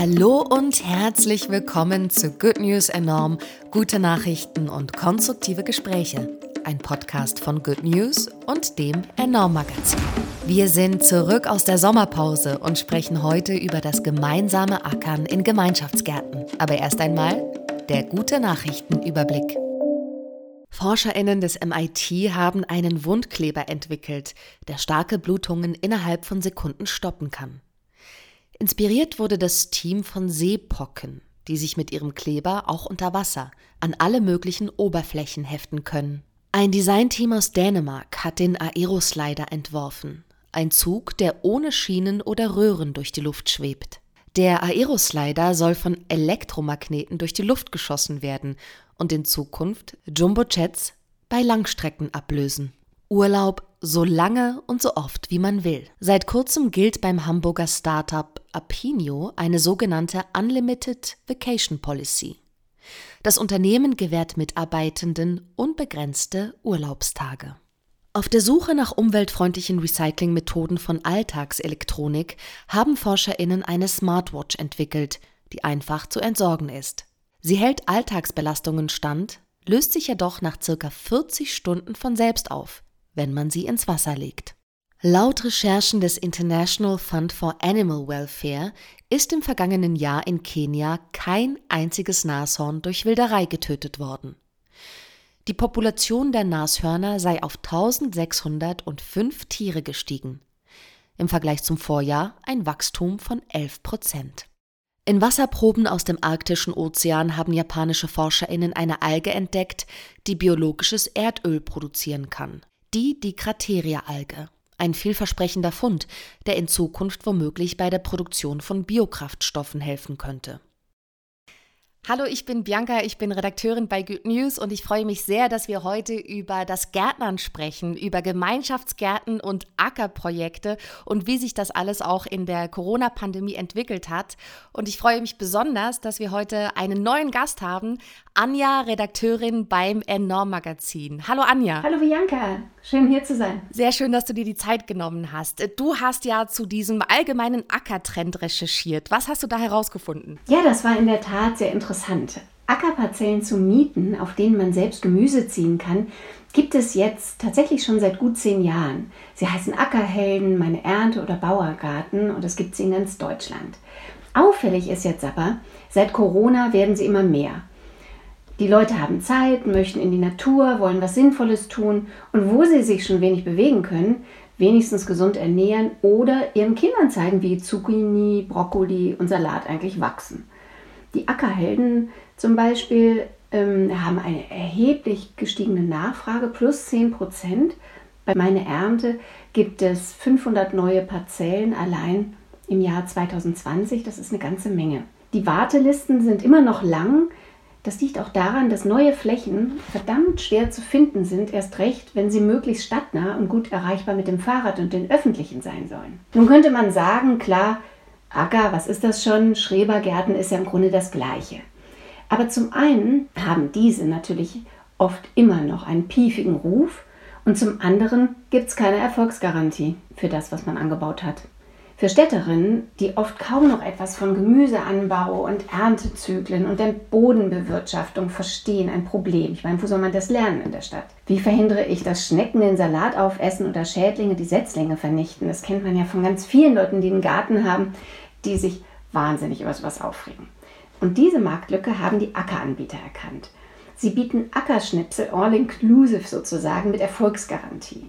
Hallo und herzlich willkommen zu Good News Enorm, gute Nachrichten und konstruktive Gespräche. Ein Podcast von Good News und dem Enorm Magazin. Wir sind zurück aus der Sommerpause und sprechen heute über das gemeinsame Ackern in Gemeinschaftsgärten. Aber erst einmal der gute Nachrichtenüberblick. ForscherInnen des MIT haben einen Wundkleber entwickelt, der starke Blutungen innerhalb von Sekunden stoppen kann. Inspiriert wurde das Team von Seepocken, die sich mit ihrem Kleber auch unter Wasser an alle möglichen Oberflächen heften können. Ein Designteam aus Dänemark hat den Aeroslider entworfen, ein Zug, der ohne Schienen oder Röhren durch die Luft schwebt. Der Aeroslider soll von Elektromagneten durch die Luft geschossen werden und in Zukunft Jumbojets bei Langstrecken ablösen. Urlaub so lange und so oft wie man will. Seit kurzem gilt beim Hamburger Startup Apinio eine sogenannte Unlimited Vacation Policy. Das Unternehmen gewährt Mitarbeitenden unbegrenzte Urlaubstage. Auf der Suche nach umweltfreundlichen Recyclingmethoden von Alltagselektronik haben Forscherinnen eine Smartwatch entwickelt, die einfach zu entsorgen ist. Sie hält Alltagsbelastungen stand, löst sich jedoch nach circa 40 Stunden von selbst auf wenn man sie ins Wasser legt. Laut Recherchen des International Fund for Animal Welfare ist im vergangenen Jahr in Kenia kein einziges Nashorn durch Wilderei getötet worden. Die Population der Nashörner sei auf 1605 Tiere gestiegen. Im Vergleich zum Vorjahr ein Wachstum von 11 Prozent. In Wasserproben aus dem arktischen Ozean haben japanische ForscherInnen eine Alge entdeckt, die biologisches Erdöl produzieren kann die Dikrateria-Alge. Ein vielversprechender Fund, der in Zukunft womöglich bei der Produktion von Biokraftstoffen helfen könnte. Hallo, ich bin Bianca, ich bin Redakteurin bei Good News und ich freue mich sehr, dass wir heute über das Gärtnern sprechen, über Gemeinschaftsgärten und Ackerprojekte und wie sich das alles auch in der Corona-Pandemie entwickelt hat. Und ich freue mich besonders, dass wir heute einen neuen Gast haben, Anja, Redakteurin beim Enorm Magazin. Hallo Anja. Hallo Bianca, schön hier zu sein. Sehr schön, dass du dir die Zeit genommen hast. Du hast ja zu diesem allgemeinen Ackertrend recherchiert. Was hast du da herausgefunden? Ja, das war in der Tat sehr interessant. Ackerparzellen zu mieten, auf denen man selbst Gemüse ziehen kann, gibt es jetzt tatsächlich schon seit gut zehn Jahren. Sie heißen Ackerhelden, meine Ernte oder Bauergarten und es gibt sie in ganz Deutschland. Auffällig ist jetzt aber, seit Corona werden sie immer mehr. Die Leute haben Zeit, möchten in die Natur, wollen was Sinnvolles tun und wo sie sich schon wenig bewegen können, wenigstens gesund ernähren oder ihren Kindern zeigen, wie Zucchini, Brokkoli und Salat eigentlich wachsen. Die Ackerhelden zum Beispiel ähm, haben eine erheblich gestiegene Nachfrage, plus 10 Prozent. Bei meiner Ernte gibt es 500 neue Parzellen allein im Jahr 2020. Das ist eine ganze Menge. Die Wartelisten sind immer noch lang. Das liegt auch daran, dass neue Flächen verdammt schwer zu finden sind, erst recht, wenn sie möglichst stadtnah und gut erreichbar mit dem Fahrrad und den öffentlichen sein sollen. Nun könnte man sagen, klar, Acker, was ist das schon? Schrebergärten ist ja im Grunde das Gleiche. Aber zum einen haben diese natürlich oft immer noch einen piefigen Ruf und zum anderen gibt es keine Erfolgsgarantie für das, was man angebaut hat. Für Städterinnen, die oft kaum noch etwas von Gemüseanbau und Erntezyklen und der Bodenbewirtschaftung verstehen, ein Problem. Ich meine, wo soll man das lernen in der Stadt? Wie verhindere ich, dass Schnecken den Salat aufessen oder Schädlinge die Setzlinge vernichten? Das kennt man ja von ganz vielen Leuten, die einen Garten haben, die sich wahnsinnig über sowas aufregen. Und diese Marktlücke haben die Ackeranbieter erkannt. Sie bieten Ackerschnipsel all-inclusive sozusagen mit Erfolgsgarantie.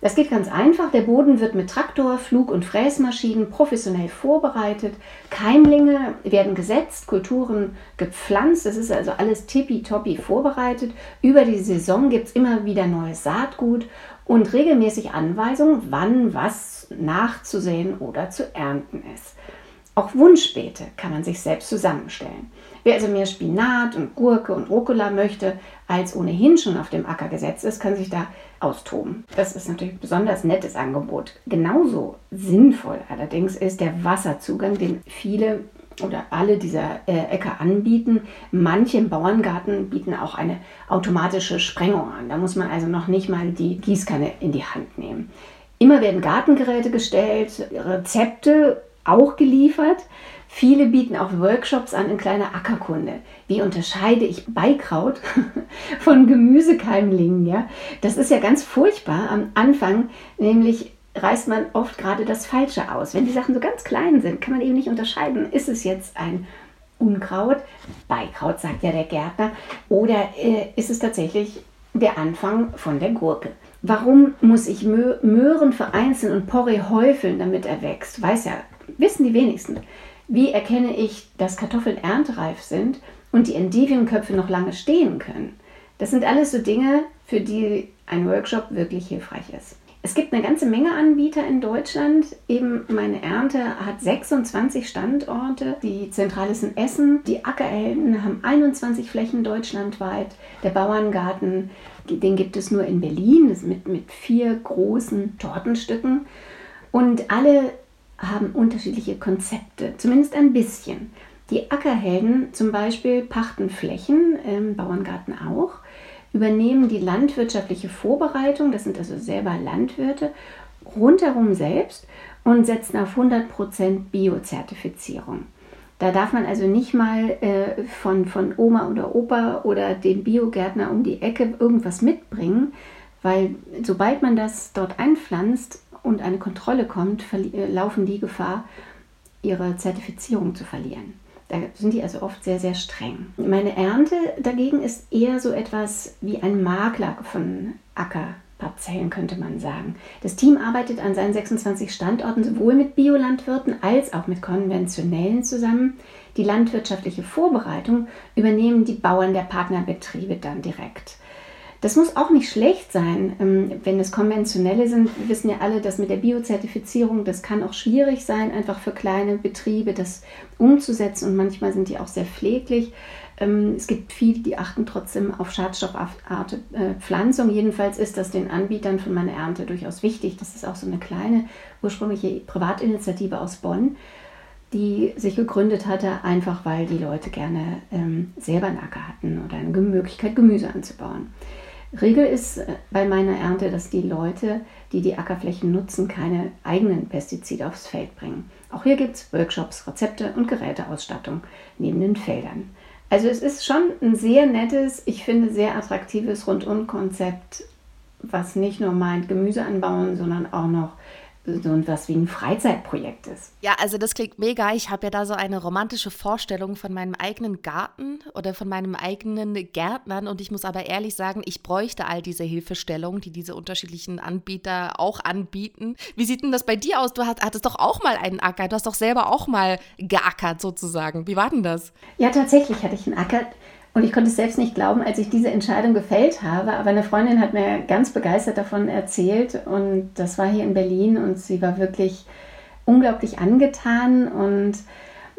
Das geht ganz einfach. Der Boden wird mit Traktor, Flug- und Fräsmaschinen professionell vorbereitet. Keimlinge werden gesetzt, Kulturen gepflanzt. Das ist also alles tippitoppi vorbereitet. Über die Saison gibt es immer wieder neues Saatgut und regelmäßig Anweisungen, wann was nachzusehen oder zu ernten ist. Auch Wunschbeete kann man sich selbst zusammenstellen. Wer also mehr Spinat und Gurke und Rucola möchte, als ohnehin schon auf dem Acker gesetzt ist, kann sich da austoben. Das ist natürlich ein besonders nettes Angebot. Genauso sinnvoll allerdings ist der Wasserzugang, den viele oder alle dieser äh, Äcker anbieten. Manche im Bauerngarten bieten auch eine automatische Sprengung an. Da muss man also noch nicht mal die Gießkanne in die Hand nehmen. Immer werden Gartengeräte gestellt, Rezepte auch geliefert. Viele bieten auch Workshops an in kleiner Ackerkunde. Wie unterscheide ich Beikraut von Gemüsekeimlingen? Ja? Das ist ja ganz furchtbar am Anfang, nämlich reißt man oft gerade das Falsche aus. Wenn die Sachen so ganz klein sind, kann man eben nicht unterscheiden, ist es jetzt ein Unkraut, Beikraut sagt ja der Gärtner, oder äh, ist es tatsächlich der Anfang von der Gurke. Warum muss ich Möhren vereinzeln und Porree häufeln, damit er wächst? Weiß ja, wissen die wenigsten. Wie erkenne ich, dass Kartoffeln erntereif sind und die Endiviumköpfe noch lange stehen können? Das sind alles so Dinge, für die ein Workshop wirklich hilfreich ist. Es gibt eine ganze Menge Anbieter in Deutschland. Eben meine Ernte hat 26 Standorte. Die Zentrale ist in Essen. Die Ackerhelden haben 21 Flächen deutschlandweit. Der Bauerngarten, den gibt es nur in Berlin, das mit, mit vier großen Tortenstücken. Und alle haben unterschiedliche Konzepte, zumindest ein bisschen. Die Ackerhelden zum Beispiel pachten Flächen, im Bauerngarten auch übernehmen die landwirtschaftliche Vorbereitung, das sind also selber Landwirte, rundherum selbst und setzen auf 100% Biozertifizierung. Da darf man also nicht mal äh, von, von Oma oder Opa oder dem Biogärtner um die Ecke irgendwas mitbringen, weil sobald man das dort einpflanzt und eine Kontrolle kommt, äh, laufen die Gefahr, ihre Zertifizierung zu verlieren. Da sind die also oft sehr, sehr streng. Meine Ernte dagegen ist eher so etwas wie ein Makler von Ackerparzellen, könnte man sagen. Das Team arbeitet an seinen 26 Standorten sowohl mit Biolandwirten als auch mit konventionellen zusammen. Die landwirtschaftliche Vorbereitung übernehmen die Bauern der Partnerbetriebe dann direkt. Das muss auch nicht schlecht sein, ähm, wenn es konventionelle sind. Wir wissen ja alle, dass mit der Biozertifizierung, das kann auch schwierig sein, einfach für kleine Betriebe das umzusetzen und manchmal sind die auch sehr pfleglich. Ähm, es gibt viele, die achten trotzdem auf schadstoffartige äh, Pflanzung. Jedenfalls ist das den Anbietern von meiner Ernte durchaus wichtig. Das ist auch so eine kleine ursprüngliche Privatinitiative aus Bonn die sich gegründet hatte, einfach weil die Leute gerne ähm, selber einen Acker hatten oder eine Möglichkeit, Gemüse anzubauen. Regel ist äh, bei meiner Ernte, dass die Leute, die die Ackerflächen nutzen, keine eigenen Pestizide aufs Feld bringen. Auch hier gibt es Workshops, Rezepte und Geräteausstattung neben den Feldern. Also es ist schon ein sehr nettes, ich finde sehr attraktives Rundum-Konzept, was nicht nur meint Gemüse anbauen, sondern auch noch so etwas wie ein Freizeitprojekt ist. Ja, also das klingt mega. Ich habe ja da so eine romantische Vorstellung von meinem eigenen Garten oder von meinem eigenen Gärtnern und ich muss aber ehrlich sagen, ich bräuchte all diese Hilfestellung, die diese unterschiedlichen Anbieter auch anbieten. Wie sieht denn das bei dir aus? Du hattest doch auch mal einen Acker, du hast doch selber auch mal geackert sozusagen. Wie war denn das? Ja, tatsächlich hatte ich einen Acker. Und ich konnte es selbst nicht glauben, als ich diese Entscheidung gefällt habe. Aber eine Freundin hat mir ganz begeistert davon erzählt. Und das war hier in Berlin. Und sie war wirklich unglaublich angetan und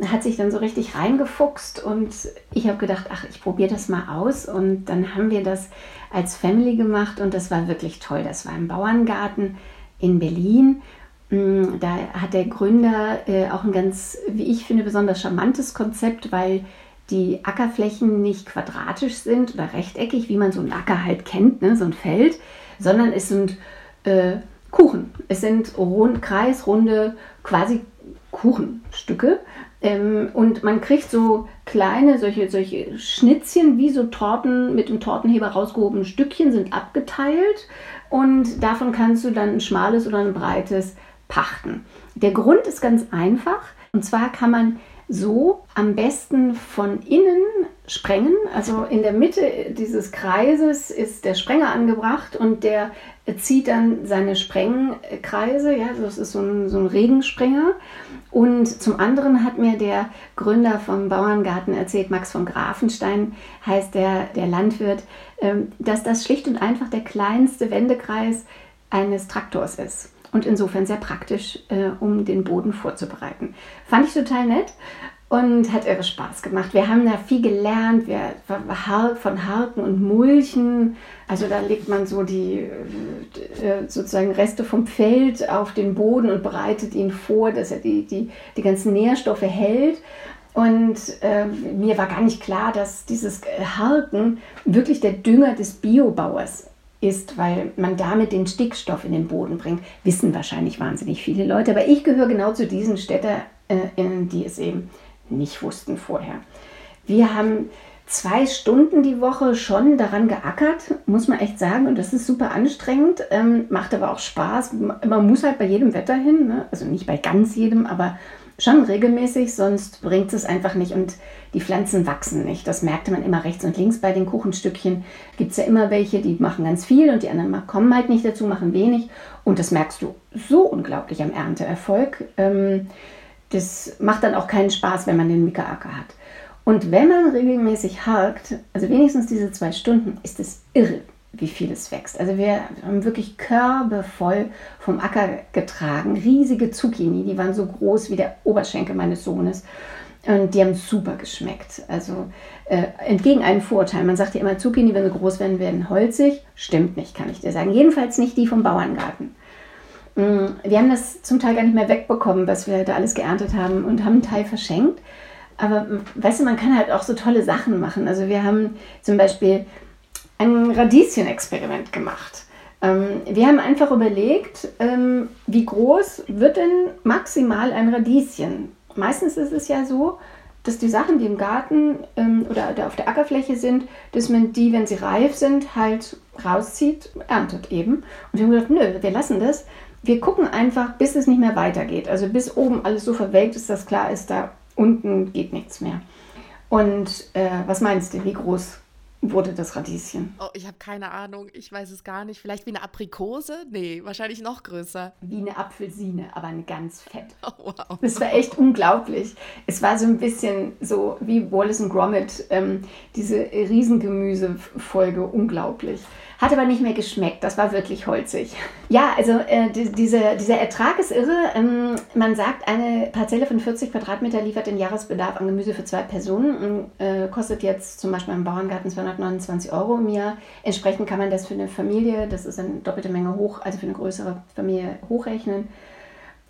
hat sich dann so richtig reingefuchst. Und ich habe gedacht, ach, ich probiere das mal aus. Und dann haben wir das als Family gemacht. Und das war wirklich toll. Das war im Bauerngarten in Berlin. Mm, da hat der Gründer äh, auch ein ganz, wie ich finde, besonders charmantes Konzept, weil die Ackerflächen nicht quadratisch sind oder rechteckig, wie man so einen Acker halt kennt, ne, so ein Feld, sondern es sind äh, Kuchen. Es sind rund, kreisrunde, quasi Kuchenstücke. Ähm, und man kriegt so kleine, solche, solche Schnitzchen, wie so Torten mit dem Tortenheber rausgehobene Stückchen, sind abgeteilt. Und davon kannst du dann ein schmales oder ein breites pachten. Der Grund ist ganz einfach. Und zwar kann man so am besten von innen sprengen. Also in der Mitte dieses Kreises ist der Sprenger angebracht und der zieht dann seine Sprengkreise. Ja, das ist so ein, so ein Regensprenger. Und zum anderen hat mir der Gründer vom Bauerngarten erzählt, Max von Grafenstein heißt der, der Landwirt, ähm, dass das schlicht und einfach der kleinste Wendekreis eines Traktors ist und insofern sehr praktisch, äh, um den Boden vorzubereiten. Fand ich total nett und hat irre Spaß gemacht. Wir haben da viel gelernt, wir, von Harken und Mulchen. Also da legt man so die äh, sozusagen Reste vom Feld auf den Boden und bereitet ihn vor, dass er die, die, die ganzen Nährstoffe hält. Und äh, mir war gar nicht klar, dass dieses Harken wirklich der Dünger des Biobauers ist, weil man damit den Stickstoff in den Boden bringt. Wissen wahrscheinlich wahnsinnig viele Leute, aber ich gehöre genau zu diesen Städterinnen, die es eben nicht wussten vorher. Wir haben zwei Stunden die Woche schon daran geackert, muss man echt sagen. Und das ist super anstrengend, ähm, macht aber auch Spaß. Man muss halt bei jedem Wetter hin, ne? also nicht bei ganz jedem, aber schon regelmäßig, sonst bringt es einfach nicht und die Pflanzen wachsen nicht. Das merkte man immer rechts und links bei den Kuchenstückchen. Gibt es ja immer welche, die machen ganz viel und die anderen kommen halt nicht dazu, machen wenig. Und das merkst du so unglaublich am Ernteerfolg. Ähm, das macht dann auch keinen Spaß, wenn man den Mika-Acker hat. Und wenn man regelmäßig hakt, also wenigstens diese zwei Stunden, ist es irre, wie viel es wächst. Also wir haben wirklich Körbe voll vom Acker getragen, riesige Zucchini, die waren so groß wie der Oberschenkel meines Sohnes. Und die haben super geschmeckt. Also äh, entgegen einem Vorurteil. Man sagt ja immer, Zucchini, wenn sie groß werden, werden holzig. Stimmt nicht, kann ich dir sagen. Jedenfalls nicht die vom Bauerngarten. Mm, wir haben das zum Teil gar nicht mehr wegbekommen, was wir da alles geerntet haben und haben einen Teil verschenkt. Aber weißt du, man kann halt auch so tolle Sachen machen. Also wir haben zum Beispiel ein Radieschen-Experiment gemacht. Ähm, wir haben einfach überlegt, ähm, wie groß wird denn maximal ein Radieschen? Meistens ist es ja so, dass die Sachen, die im Garten ähm, oder auf der Ackerfläche sind, dass man die, wenn sie reif sind, halt rauszieht, erntet eben. Und wir haben gesagt, nö, wir lassen das. Wir gucken einfach, bis es nicht mehr weitergeht. Also bis oben alles so verwelkt ist, dass klar ist, da unten geht nichts mehr. Und äh, was meinst du, wie groß wurde das Radieschen? Oh, ich habe keine Ahnung. Ich weiß es gar nicht. Vielleicht wie eine Aprikose? Nee, wahrscheinlich noch größer. Wie eine Apfelsine, aber eine ganz fett. Oh, wow. Das war echt unglaublich. Es war so ein bisschen so wie Wallace und Gromit, ähm, diese Riesengemüsefolge, unglaublich. Hat aber nicht mehr geschmeckt. Das war wirklich holzig. Ja, also äh, die, diese, dieser Ertrag ist irre. Ähm, man sagt, eine Parzelle von 40 Quadratmeter liefert den Jahresbedarf an Gemüse für zwei Personen und äh, kostet jetzt zum Beispiel im Bauerngarten 229 Euro im Jahr. Entsprechend kann man das für eine Familie, das ist eine doppelte Menge hoch, also für eine größere Familie hochrechnen.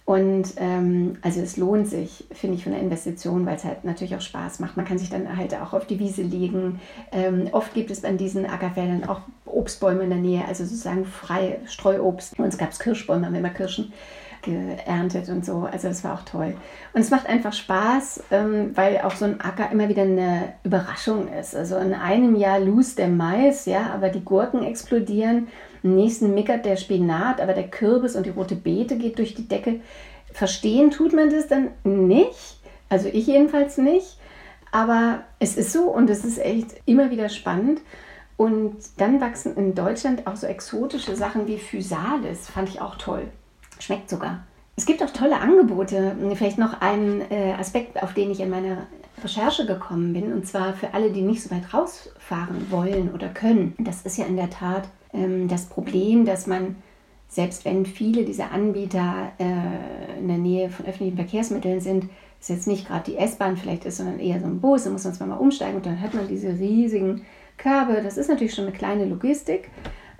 Und ähm, also es lohnt sich, finde ich, von der Investition, weil es halt natürlich auch Spaß macht. Man kann sich dann halt auch auf die Wiese legen. Ähm, oft gibt es an diesen Ackerfeldern auch Obstbäume in der Nähe, also sozusagen frei Streuobst. Uns gab es Kirschbäume, haben wir immer Kirschen geerntet und so. Also das war auch toll. Und es macht einfach Spaß, ähm, weil auch so ein Acker immer wieder eine Überraschung ist. Also in einem Jahr lust der Mais, ja, aber die Gurken explodieren im nächsten mickert der Spinat, aber der Kürbis und die rote Beete geht durch die Decke. Verstehen tut man das dann nicht. Also ich jedenfalls nicht. Aber es ist so und es ist echt immer wieder spannend. Und dann wachsen in Deutschland auch so exotische Sachen wie Physalis. Fand ich auch toll. Schmeckt sogar. Es gibt auch tolle Angebote. Vielleicht noch ein äh, Aspekt, auf den ich in meiner Recherche gekommen bin. Und zwar für alle, die nicht so weit rausfahren wollen oder können. Das ist ja in der Tat ähm, das Problem, dass man, selbst wenn viele dieser Anbieter äh, in der Nähe von öffentlichen Verkehrsmitteln sind, es jetzt nicht gerade die S-Bahn vielleicht ist, sondern eher so ein Bus, da muss man zwar mal umsteigen und dann hat man diese riesigen Körbe. Das ist natürlich schon eine kleine Logistik.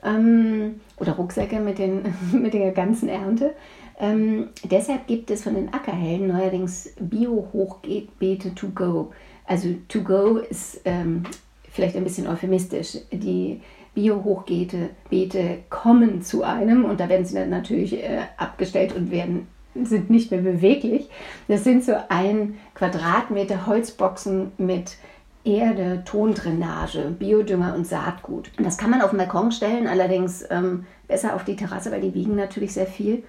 Ähm, oder Rucksäcke mit, den, mit der ganzen Ernte. Ähm, deshalb gibt es von den Ackerhelden neuerdings Bio-Hochbeete to go. Also to go ist ähm, vielleicht ein bisschen euphemistisch. Die Bio-Hochbeete kommen zu einem und da werden sie dann natürlich äh, abgestellt und werden sind nicht mehr beweglich. Das sind so ein Quadratmeter Holzboxen mit Erde, Tondrainage, Biodünger und Saatgut. Das kann man auf den Balkon stellen, allerdings ähm, besser auf die Terrasse, weil die wiegen natürlich sehr viel.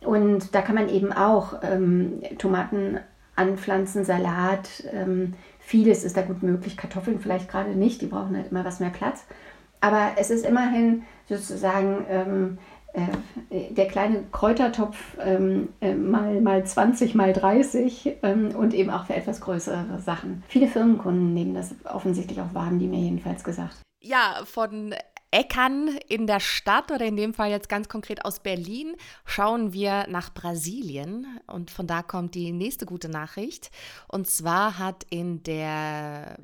Und da kann man eben auch ähm, Tomaten anpflanzen, Salat, ähm, vieles ist da gut möglich, Kartoffeln vielleicht gerade nicht, die brauchen halt immer was mehr Platz. Aber es ist immerhin sozusagen ähm, äh, der kleine Kräutertopf ähm, äh, mal, mal 20, mal 30 ähm, und eben auch für etwas größere Sachen. Viele Firmenkunden nehmen das offensichtlich auch wahr, haben die mir jedenfalls gesagt. Ja, von Äckern in der Stadt oder in dem Fall jetzt ganz konkret aus Berlin schauen wir nach Brasilien und von da kommt die nächste gute Nachricht. Und zwar hat in der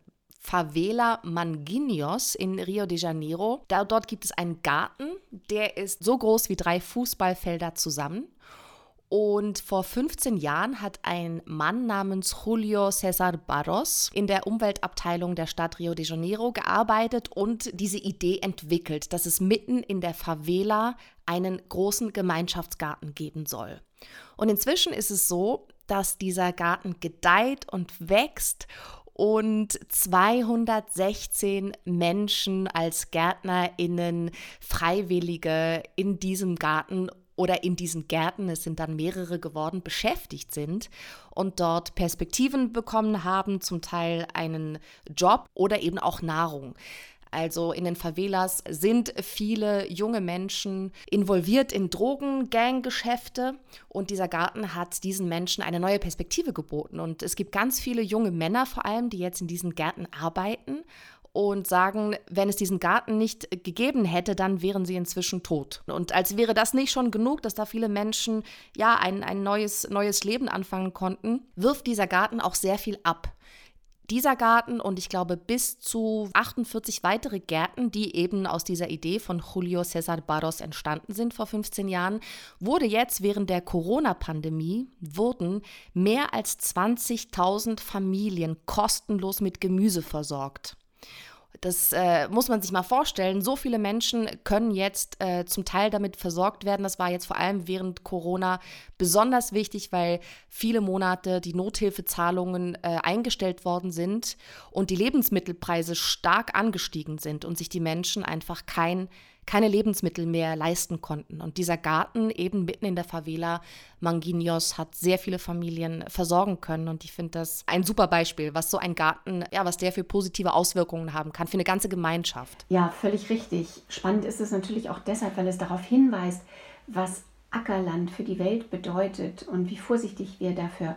Favela Manguinhos in Rio de Janeiro. Da, dort gibt es einen Garten, der ist so groß wie drei Fußballfelder zusammen. Und vor 15 Jahren hat ein Mann namens Julio César Barros in der Umweltabteilung der Stadt Rio de Janeiro gearbeitet und diese Idee entwickelt, dass es mitten in der Favela einen großen Gemeinschaftsgarten geben soll. Und inzwischen ist es so, dass dieser Garten gedeiht und wächst und 216 Menschen als GärtnerInnen, Freiwillige in diesem Garten oder in diesen Gärten, es sind dann mehrere geworden, beschäftigt sind und dort Perspektiven bekommen haben, zum Teil einen Job oder eben auch Nahrung. Also in den Favelas sind viele junge Menschen involviert in Drogen-Gang-Geschäfte und dieser Garten hat diesen Menschen eine neue Perspektive geboten. Und es gibt ganz viele junge Männer vor allem, die jetzt in diesen Gärten arbeiten und sagen, wenn es diesen Garten nicht gegeben hätte, dann wären sie inzwischen tot. Und als wäre das nicht schon genug, dass da viele Menschen ja ein, ein neues, neues Leben anfangen konnten, wirft dieser Garten auch sehr viel ab dieser Garten und ich glaube bis zu 48 weitere Gärten, die eben aus dieser Idee von Julio César Barros entstanden sind vor 15 Jahren, wurde jetzt während der Corona-Pandemie, wurden mehr als 20.000 Familien kostenlos mit Gemüse versorgt. Das äh, muss man sich mal vorstellen. So viele Menschen können jetzt äh, zum Teil damit versorgt werden. Das war jetzt vor allem während Corona besonders wichtig, weil viele Monate die Nothilfezahlungen äh, eingestellt worden sind und die Lebensmittelpreise stark angestiegen sind und sich die Menschen einfach kein keine Lebensmittel mehr leisten konnten. Und dieser Garten eben mitten in der Favela Manguinhos hat sehr viele Familien versorgen können. Und ich finde das ein super Beispiel, was so ein Garten, ja, was der für positive Auswirkungen haben kann, für eine ganze Gemeinschaft. Ja, völlig richtig. Spannend ist es natürlich auch deshalb, weil es darauf hinweist, was Ackerland für die Welt bedeutet und wie vorsichtig wir dafür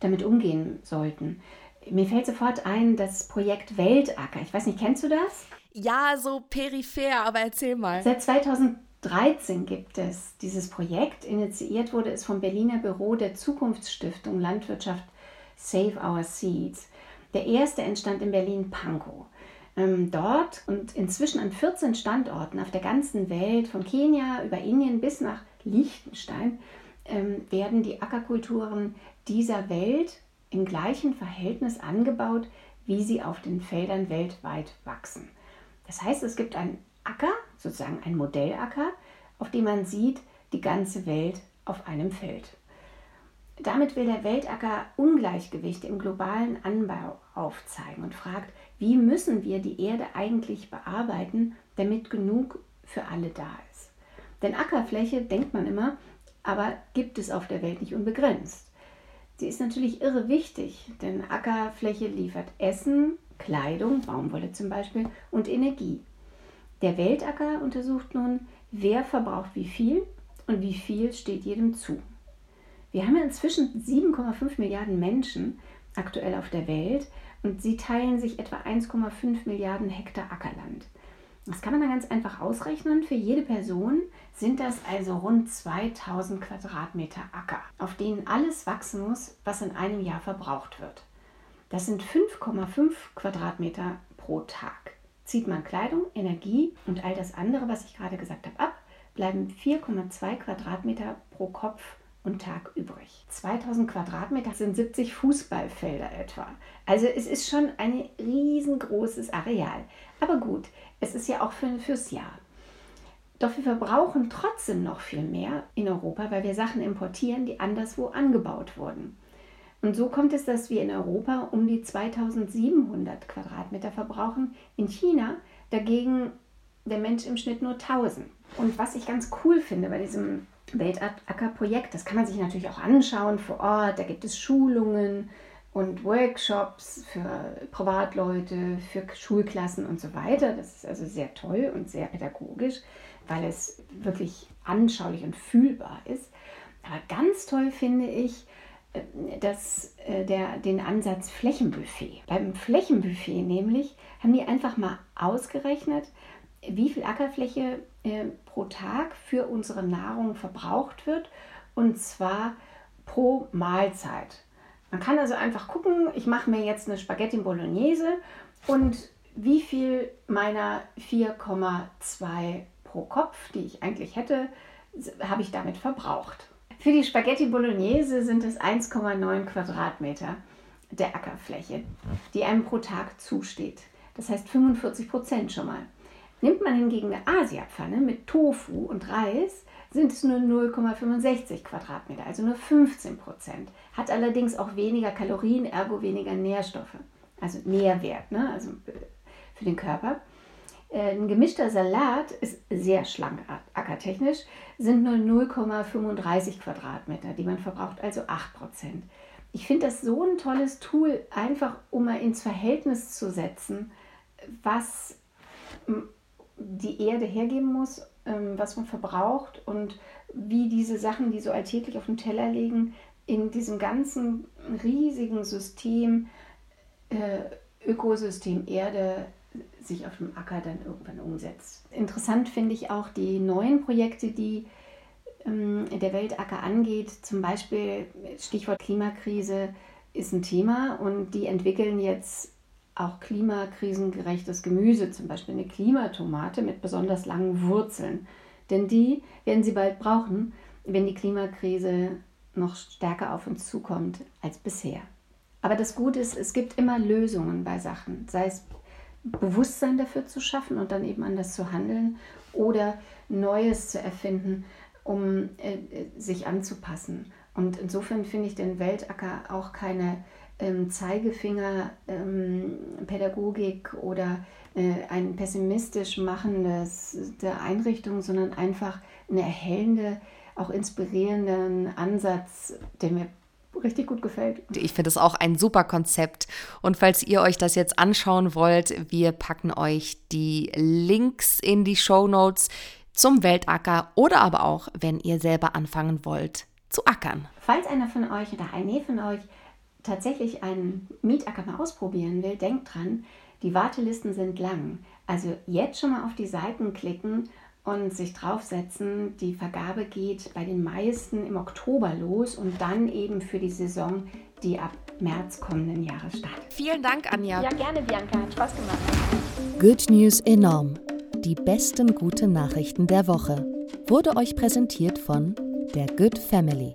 damit umgehen sollten. Mir fällt sofort ein, das Projekt Weltacker. Ich weiß nicht, kennst du das? Ja, so peripher, aber erzähl mal. Seit 2013 gibt es dieses Projekt. Initiiert wurde es vom Berliner Büro der Zukunftsstiftung Landwirtschaft Save Our Seeds. Der erste entstand in Berlin-Pankow. Ähm, dort und inzwischen an 14 Standorten auf der ganzen Welt, von Kenia über Indien bis nach Liechtenstein, ähm, werden die Ackerkulturen dieser Welt im gleichen Verhältnis angebaut, wie sie auf den Feldern weltweit wachsen. Das heißt, es gibt einen Acker, sozusagen einen Modellacker, auf dem man sieht, die ganze Welt auf einem Feld. Damit will der Weltacker Ungleichgewichte im globalen Anbau aufzeigen und fragt, wie müssen wir die Erde eigentlich bearbeiten, damit genug für alle da ist. Denn Ackerfläche, denkt man immer, aber gibt es auf der Welt nicht unbegrenzt. Sie ist natürlich irre wichtig, denn Ackerfläche liefert Essen, Kleidung, Baumwolle zum Beispiel, und Energie. Der Weltacker untersucht nun, wer verbraucht wie viel und wie viel steht jedem zu. Wir haben inzwischen 7,5 Milliarden Menschen aktuell auf der Welt und sie teilen sich etwa 1,5 Milliarden Hektar Ackerland. Das kann man dann ganz einfach ausrechnen. Für jede Person sind das also rund 2000 Quadratmeter Acker, auf denen alles wachsen muss, was in einem Jahr verbraucht wird. Das sind 5,5 Quadratmeter pro Tag. Zieht man Kleidung, Energie und all das andere, was ich gerade gesagt habe, ab, bleiben 4,2 Quadratmeter pro Kopf und Tag übrig. 2000 Quadratmeter sind 70 Fußballfelder etwa. Also es ist schon ein riesengroßes Areal. Aber gut, es ist ja auch für, fürs Jahr. Doch wir verbrauchen trotzdem noch viel mehr in Europa, weil wir Sachen importieren, die anderswo angebaut wurden. Und so kommt es, dass wir in Europa um die 2700 Quadratmeter verbrauchen, in China dagegen der Mensch im Schnitt nur 1000. Und was ich ganz cool finde bei diesem Weltacker-Projekt, das kann man sich natürlich auch anschauen vor Ort, da gibt es Schulungen und Workshops für Privatleute, für Schulklassen und so weiter. Das ist also sehr toll und sehr pädagogisch, weil es wirklich anschaulich und fühlbar ist. Aber ganz toll finde ich, das, äh, der, den Ansatz Flächenbuffet. Beim Flächenbuffet nämlich haben die einfach mal ausgerechnet, wie viel Ackerfläche äh, pro Tag für unsere Nahrung verbraucht wird und zwar pro Mahlzeit. Man kann also einfach gucken, ich mache mir jetzt eine Spaghetti Bolognese und wie viel meiner 4,2 pro Kopf, die ich eigentlich hätte, habe ich damit verbraucht. Für die Spaghetti Bolognese sind es 1,9 Quadratmeter der Ackerfläche, die einem pro Tag zusteht. Das heißt 45 Prozent schon mal. Nimmt man hingegen eine Asiapfanne mit Tofu und Reis, sind es nur 0,65 Quadratmeter, also nur 15 Prozent. Hat allerdings auch weniger Kalorien, ergo weniger Nährstoffe, also Nährwert, ne? also für den Körper. Äh, ein gemischter Salat ist sehr schlank ackertechnisch, sind nur 0,35 Quadratmeter, die man verbraucht, also 8 Prozent. Ich finde das so ein tolles Tool, einfach um mal ins Verhältnis zu setzen, was die Erde hergeben muss, ähm, was man verbraucht und wie diese Sachen, die so alltäglich auf dem Teller liegen, in diesem ganzen riesigen System, äh, Ökosystem Erde sich auf dem Acker dann irgendwann umsetzt. Interessant finde ich auch die neuen Projekte, die ähm, der Weltacker angeht. Zum Beispiel Stichwort Klimakrise ist ein Thema und die entwickeln jetzt auch klimakrisengerechtes Gemüse, zum Beispiel eine Klimatomate mit besonders langen Wurzeln. Denn die werden sie bald brauchen, wenn die Klimakrise noch stärker auf uns zukommt als bisher. Aber das Gute ist, es gibt immer Lösungen bei Sachen, sei es Bewusstsein dafür zu schaffen und dann eben anders zu handeln oder Neues zu erfinden, um äh, sich anzupassen. Und insofern finde ich den Weltacker auch keine ähm, Zeigefinger ähm, oder äh, ein pessimistisch machendes der Einrichtung, sondern einfach eine erhellende, auch inspirierenden Ansatz, der mir richtig gut gefällt. Ich finde es auch ein super Konzept. Und falls ihr euch das jetzt anschauen wollt, wir packen euch die Links in die Show Notes zum Weltacker oder aber auch, wenn ihr selber anfangen wollt, zu ackern. Falls einer von euch oder eine von euch tatsächlich einen Mietacker mal ausprobieren will, denkt dran, die Wartelisten sind lang. Also jetzt schon mal auf die Seiten klicken und sich draufsetzen. Die Vergabe geht bei den meisten im Oktober los und dann eben für die Saison, die ab März kommenden Jahres startet. Vielen Dank, Anja. Ja, gerne, Bianca. Hat Spaß gemacht. Good News enorm. Die besten guten Nachrichten der Woche. Wurde euch präsentiert von der Good Family.